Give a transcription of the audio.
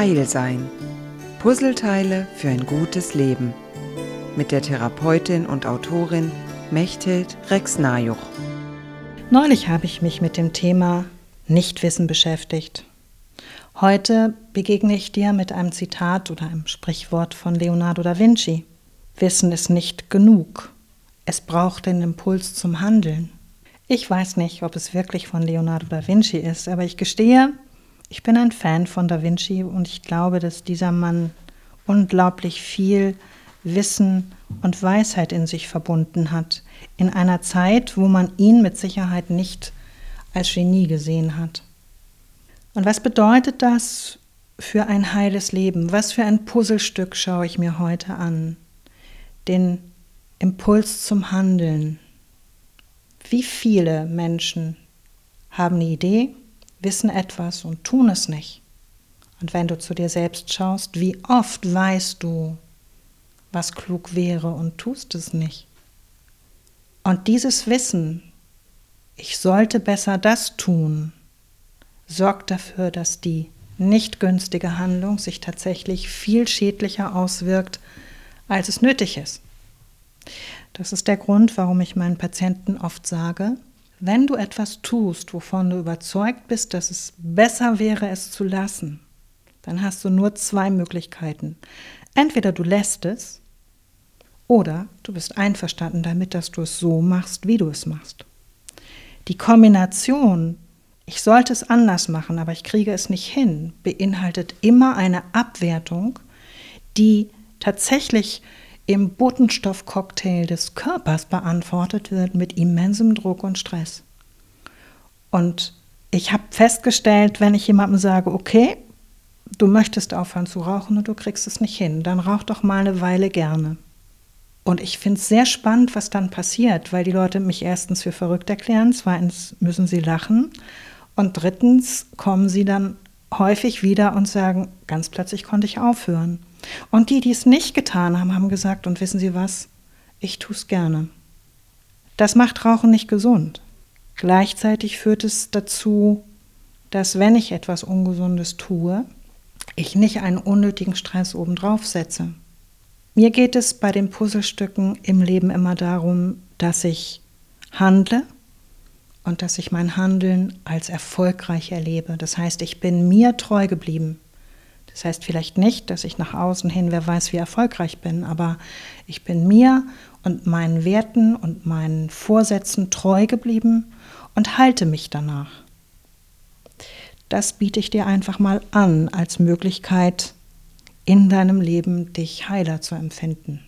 Heil sein. Puzzleteile für ein gutes Leben. Mit der Therapeutin und Autorin Mechthild Rex-Najuch. Neulich habe ich mich mit dem Thema Nichtwissen beschäftigt. Heute begegne ich dir mit einem Zitat oder einem Sprichwort von Leonardo da Vinci. Wissen ist nicht genug. Es braucht den Impuls zum Handeln. Ich weiß nicht, ob es wirklich von Leonardo da Vinci ist, aber ich gestehe, ich bin ein Fan von Da Vinci und ich glaube, dass dieser Mann unglaublich viel Wissen und Weisheit in sich verbunden hat, in einer Zeit, wo man ihn mit Sicherheit nicht als Genie gesehen hat. Und was bedeutet das für ein heiles Leben? Was für ein Puzzlestück schaue ich mir heute an? Den Impuls zum Handeln. Wie viele Menschen haben eine Idee, wissen etwas und tun es nicht. Und wenn du zu dir selbst schaust, wie oft weißt du, was klug wäre und tust es nicht. Und dieses Wissen, ich sollte besser das tun, sorgt dafür, dass die nicht günstige Handlung sich tatsächlich viel schädlicher auswirkt, als es nötig ist. Das ist der Grund, warum ich meinen Patienten oft sage, wenn du etwas tust, wovon du überzeugt bist, dass es besser wäre, es zu lassen, dann hast du nur zwei Möglichkeiten. Entweder du lässt es oder du bist einverstanden damit, dass du es so machst, wie du es machst. Die Kombination, ich sollte es anders machen, aber ich kriege es nicht hin, beinhaltet immer eine Abwertung, die tatsächlich im Botenstoffcocktail des Körpers beantwortet wird mit immensem Druck und Stress. Und ich habe festgestellt, wenn ich jemandem sage, okay, du möchtest aufhören zu rauchen und du kriegst es nicht hin, dann rauch doch mal eine Weile gerne. Und ich finde es sehr spannend, was dann passiert, weil die Leute mich erstens für verrückt erklären, zweitens müssen sie lachen und drittens kommen sie dann häufig wieder und sagen, ganz plötzlich konnte ich aufhören. Und die, die es nicht getan haben, haben gesagt, und wissen Sie was, ich tue es gerne. Das macht Rauchen nicht gesund. Gleichzeitig führt es dazu, dass wenn ich etwas Ungesundes tue, ich nicht einen unnötigen Stress obendrauf setze. Mir geht es bei den Puzzlestücken im Leben immer darum, dass ich handle und dass ich mein Handeln als erfolgreich erlebe. Das heißt, ich bin mir treu geblieben. Das heißt vielleicht nicht, dass ich nach außen hin, wer weiß, wie erfolgreich bin, aber ich bin mir und meinen Werten und meinen Vorsätzen treu geblieben und halte mich danach. Das biete ich dir einfach mal an als Möglichkeit, in deinem Leben dich heiler zu empfinden.